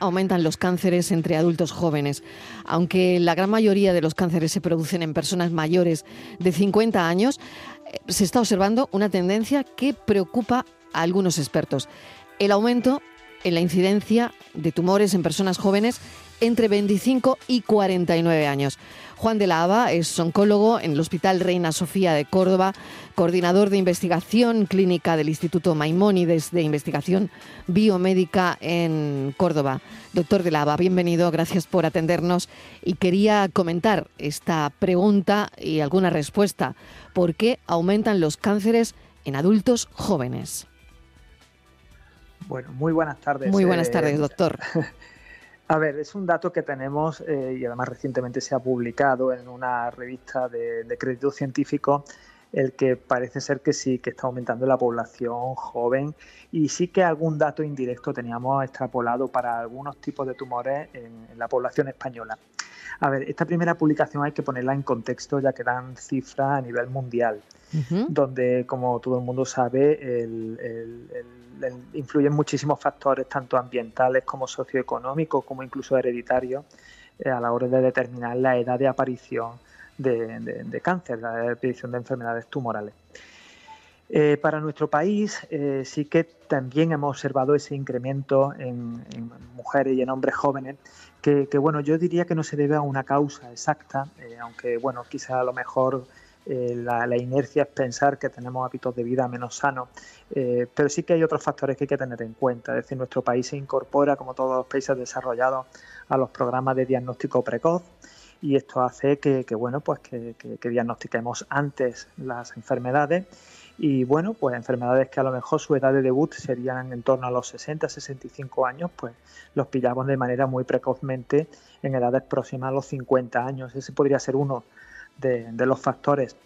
aumentan los cánceres entre adultos jóvenes. Aunque la gran mayoría de los cánceres se producen en personas mayores de 50 años, eh, se está observando una tendencia que preocupa a algunos expertos. El aumento en la incidencia de tumores en personas jóvenes entre 25 y 49 años. Juan de la Haba es oncólogo en el Hospital Reina Sofía de Córdoba, coordinador de investigación clínica del Instituto Maimónides de Investigación Biomédica en Córdoba. Doctor de la Haba, bienvenido, gracias por atendernos y quería comentar esta pregunta y alguna respuesta. ¿Por qué aumentan los cánceres en adultos jóvenes? Bueno, muy buenas tardes. Muy buenas tardes, eh, doctor. A ver, es un dato que tenemos eh, y además recientemente se ha publicado en una revista de, crédito científico el que parece ser que sí, que está aumentando la población joven y sí que algún dato indirecto teníamos extrapolado para algunos tipos de tumores en, la población española. A ver, esta primera publicación hay que ponerla en contexto ya que dan cifras a nivel mundial, donde como todo el mundo sabe influyen muchísimos factores, tanto ambientales como socioeconómicos, como incluso hereditarios, eh, a la hora de determinar la edad de aparición de, cáncer, la edad de aparición de enfermedades tumorales. Eh, para nuestro país eh, sí que también hemos observado ese incremento en, mujeres y en hombres jóvenes, que, bueno, yo diría que no se debe a una causa exacta, aunque bueno, quizá a lo mejor eh, la, inercia es pensar que tenemos hábitos de vida menos sanos, eh, pero sí que hay otros factores que hay que tener en cuenta. Es decir, nuestro país se incorpora, como todos los países desarrollados, a los programas de diagnóstico precoz y esto hace que, bueno, pues que, diagnostiquemos antes las enfermedades y bueno, pues enfermedades que a lo mejor su edad de debut serían en torno a los 60, 65 años, pues los pillamos de manera muy precozmente en edades próximas a los 50 años. Ese podría ser uno de, los factores.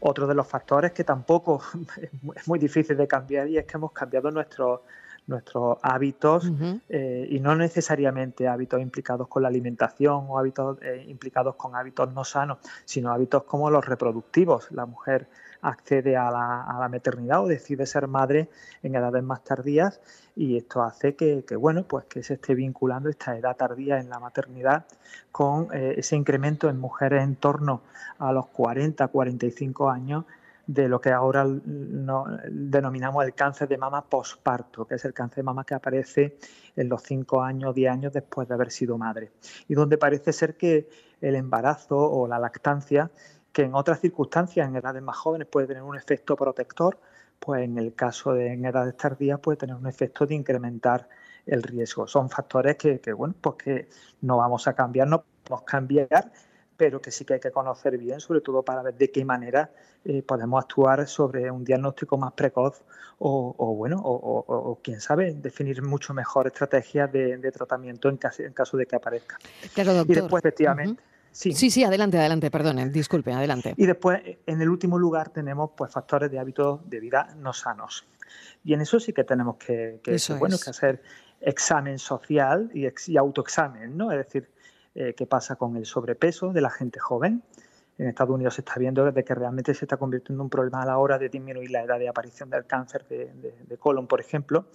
Otro de los factores que tampoco es muy difícil de cambiar y es que hemos cambiado nuestros nuestros hábitos eh, y no necesariamente hábitos implicados con la alimentación o hábitos eh, implicados con hábitos no sanos, sino hábitos como los reproductivos. La mujer accede a la, a la maternidad o decide ser madre en edades más tardías y esto hace que, bueno pues que se esté vinculando esta edad tardía en la maternidad con eh, ese incremento en mujeres en torno a los 40 45 años de lo que ahora denominamos el cáncer de mama posparto, que es el cáncer de mama que aparece en los 5 años, 10 años después de haber sido madre, y donde parece ser que el embarazo o la lactancia, que en otras circunstancias, en edades más jóvenes, puede tener un efecto protector, pues en el caso de en edades tardías puede tener un efecto de incrementar el riesgo. Son factores que, bueno, pues que no vamos a cambiar, no podemos cambiar, pero que sí que hay que conocer bien, sobre todo para ver de qué manera eh, podemos actuar sobre un diagnóstico más precoz o, bueno, o, quién sabe, definir mucho mejor estrategias de, tratamiento en caso, en caso, de que aparezca. Claro, doctor. Y después, efectivamente. Sí. sí, adelante, adelante, perdone, disculpe, adelante. Y después, en el último lugar, tenemos pues factores de hábitos de vida no sanos. Y en eso sí que tenemos que, bueno, que hacer examen social y, y autoexamen, ¿no? Es decir, eh, qué pasa con el sobrepeso de la gente joven. En Estados Unidos se está viendo de que realmente se está convirtiendo en un problema a la hora de disminuir la edad de aparición del cáncer de colon, por ejemplo.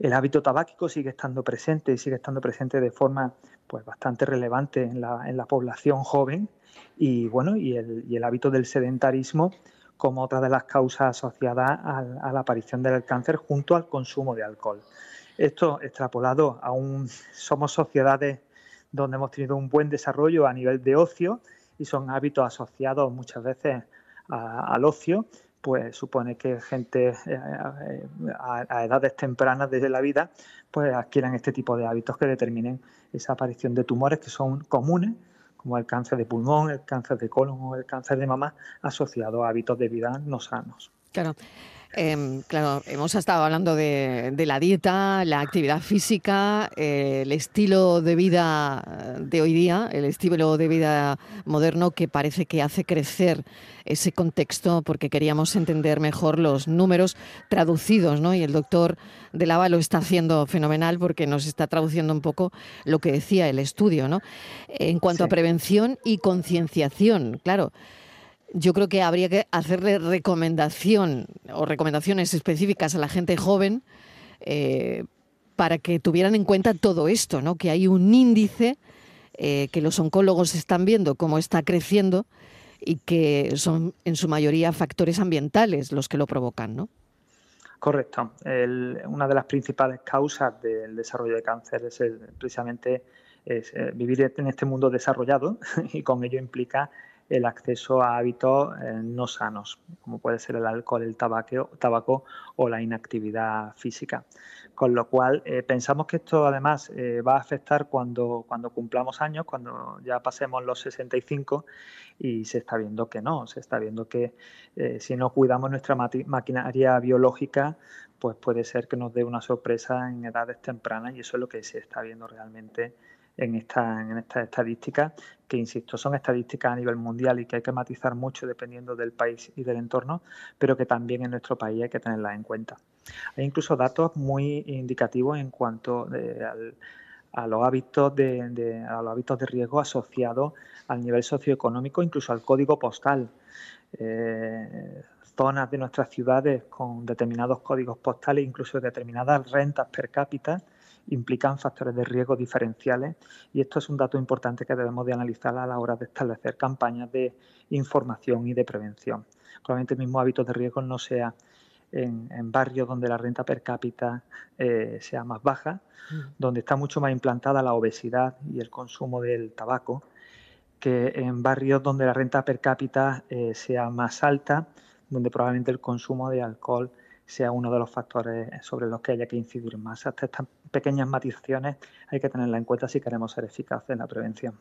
El hábito tabáquico sigue estando presente y sigue estando presente de forma pues, bastante relevante en la, población joven y, bueno, y el, y el, hábito del sedentarismo como otra de las causas asociadas a, la aparición del cáncer junto al consumo de alcohol. Esto extrapolado a un... Somos sociedades donde hemos tenido un buen desarrollo a nivel de ocio y son hábitos asociados muchas veces al ocio pues supone que gente eh, eh, a, edades tempranas desde la vida pues adquieran este tipo de hábitos que determinen esa aparición de tumores que son comunes como el cáncer de pulmón, el cáncer de colon o el cáncer de mama asociado a hábitos de vida no sanos. Claro. Em, claro, hemos estado hablando de, la dieta, la actividad física, eh, el estilo de vida de hoy día, el estilo de vida moderno que parece que hace crecer ese contexto porque queríamos entender mejor los números traducidos, ¿no? Y el doctor de Lava lo está haciendo fenomenal porque nos está traduciendo un poco lo que decía el estudio, ¿no? En cuanto a prevención y concienciación, claro yo creo que habría que hacerle recomendación o recomendaciones específicas a la gente joven eh, para que tuvieran en cuenta todo esto, ¿no? Que hay un índice eh, que los oncólogos están viendo cómo está creciendo y que son en su mayoría factores ambientales los que lo provocan, ¿no? Correcto. una de las principales causas del desarrollo de cáncer es precisamente eh, vivir en este mundo desarrollado y con ello implica el acceso a hábitos eh, no sanos, como puede ser el alcohol, el tabaco, o la inactividad física. Con lo cual, eh, pensamos que esto además eh, va a afectar cuando, cuando cumplamos años, cuando ya pasemos los 65 y se está viendo que no, se está viendo que si no cuidamos nuestra maquinaria biológica, pues puede ser que nos dé una sorpresa en edades tempranas y eso es lo que se está viendo realmente en esta, en esta estadística, que insisto, son estadísticas a nivel mundial y que hay que matizar mucho dependiendo del país y del entorno, pero que también en nuestro país hay que tenerlas en cuenta. Hay incluso datos muy indicativos en cuanto eh, a los hábitos de, los hábitos de riesgo asociados al nivel socioeconómico, incluso al código postal. Eh, zonas de nuestras ciudades con determinados códigos postales, incluso determinadas rentas per cápita, implican factores de riesgo diferenciales y esto es un dato importante que debemos de analizar a la hora de establecer campañas de información y de prevención. Probablemente el mismo hábito de riesgo no sea en, barrios donde la renta per cápita eh, sea más baja, mm. donde está mucho más implantada la obesidad y el consumo del tabaco, que en barrios donde la renta per cápita eh, sea más alta, donde probablemente el consumo de alcohol sea uno de los factores sobre los que haya que incidir más. Hasta estas pequeñas matizaciones hay que tenerla en cuenta si queremos ser eficaces en la prevención.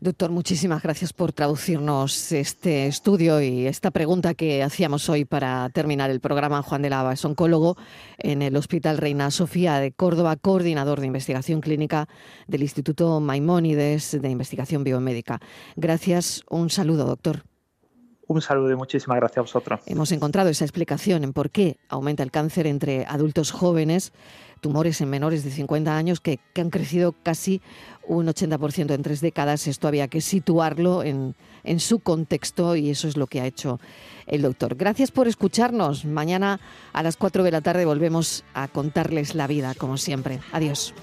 Doctor, muchísimas gracias por traducirnos este estudio y esta pregunta que hacíamos hoy para terminar el programa. Juan de Lava es oncólogo en el Hospital Reina Sofía de Córdoba, coordinador de investigación clínica del Instituto Maimónides de Investigación Biomédica. Gracias, un saludo, doctor. Un saludo y muchísimas gracias a vosotros. Hemos encontrado esa explicación en por qué aumenta el cáncer entre adultos jóvenes, tumores en menores de 50 años que, han crecido casi un 80% en tres décadas. Esto había que situarlo en, en su contexto y eso es lo que ha hecho el doctor. Gracias por escucharnos. Mañana a las 4 de la tarde volvemos a contarles la vida, como siempre. Adiós.